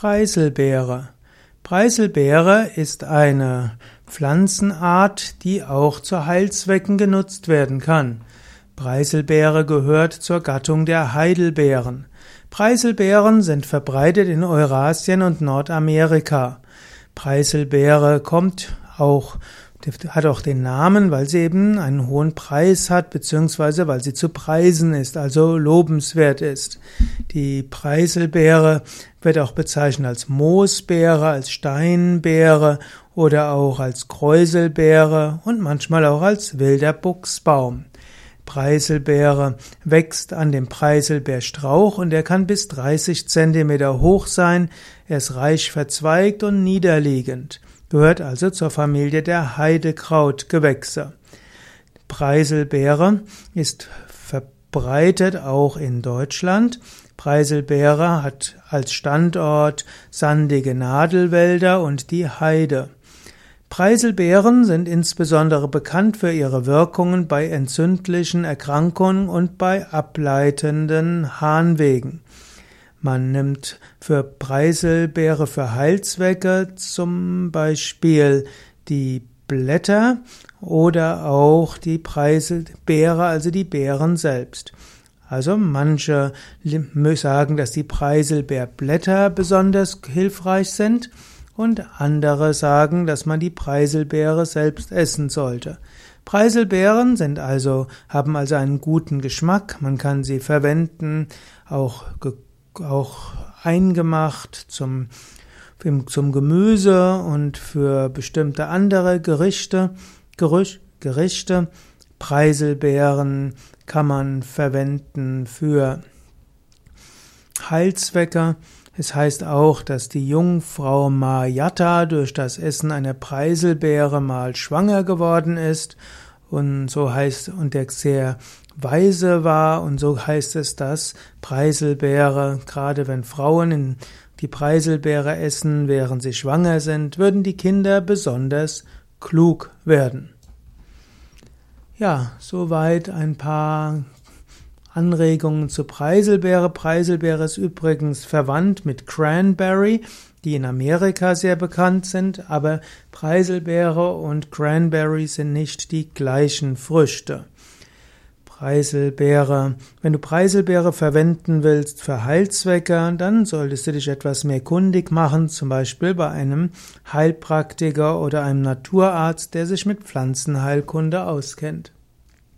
Preiselbeere. Preiselbeere ist eine Pflanzenart, die auch zu Heilzwecken genutzt werden kann. Preiselbeere gehört zur Gattung der Heidelbeeren. Preiselbeeren sind verbreitet in Eurasien und Nordamerika. Preiselbeere kommt auch hat auch den Namen, weil sie eben einen hohen Preis hat, beziehungsweise weil sie zu preisen ist, also lobenswert ist. Die Preiselbeere wird auch bezeichnet als Moosbeere, als Steinbeere oder auch als Kräuselbeere und manchmal auch als wilder Buchsbaum. Preiselbeere wächst an dem Preiselbeerstrauch und er kann bis 30 Zentimeter hoch sein. Er ist reich verzweigt und niederliegend gehört also zur Familie der Heidekrautgewächse. Preiselbeere ist verbreitet auch in Deutschland. Preiselbeere hat als Standort sandige Nadelwälder und die Heide. Preiselbeeren sind insbesondere bekannt für ihre Wirkungen bei entzündlichen Erkrankungen und bei ableitenden Harnwegen. Man nimmt für Preiselbeere für Heilzwecke zum Beispiel die Blätter oder auch die Preiselbeere, also die Beeren selbst. Also manche sagen, dass die Preiselbeerblätter besonders hilfreich sind und andere sagen, dass man die Preiselbeere selbst essen sollte. Preiselbeeren sind also, haben also einen guten Geschmack, man kann sie verwenden, auch auch eingemacht zum, zum Gemüse und für bestimmte andere Gerichte, Gerüch, Gerichte. Preiselbeeren kann man verwenden für Heilzwecke. Es heißt auch, dass die Jungfrau Mayatta durch das Essen einer Preiselbeere mal schwanger geworden ist und so heißt und der sehr weise war und so heißt es, dass Preiselbeere, gerade wenn Frauen die Preiselbeere essen, während sie schwanger sind, würden die Kinder besonders klug werden. Ja, soweit ein paar Anregungen zu Preiselbeere. Preiselbeere ist übrigens verwandt mit Cranberry, die in Amerika sehr bekannt sind, aber Preiselbeere und Cranberry sind nicht die gleichen Früchte. Preiselbeere. Wenn du Preiselbeere verwenden willst für Heilzwecke, dann solltest du dich etwas mehr kundig machen, zum Beispiel bei einem Heilpraktiker oder einem Naturarzt, der sich mit Pflanzenheilkunde auskennt.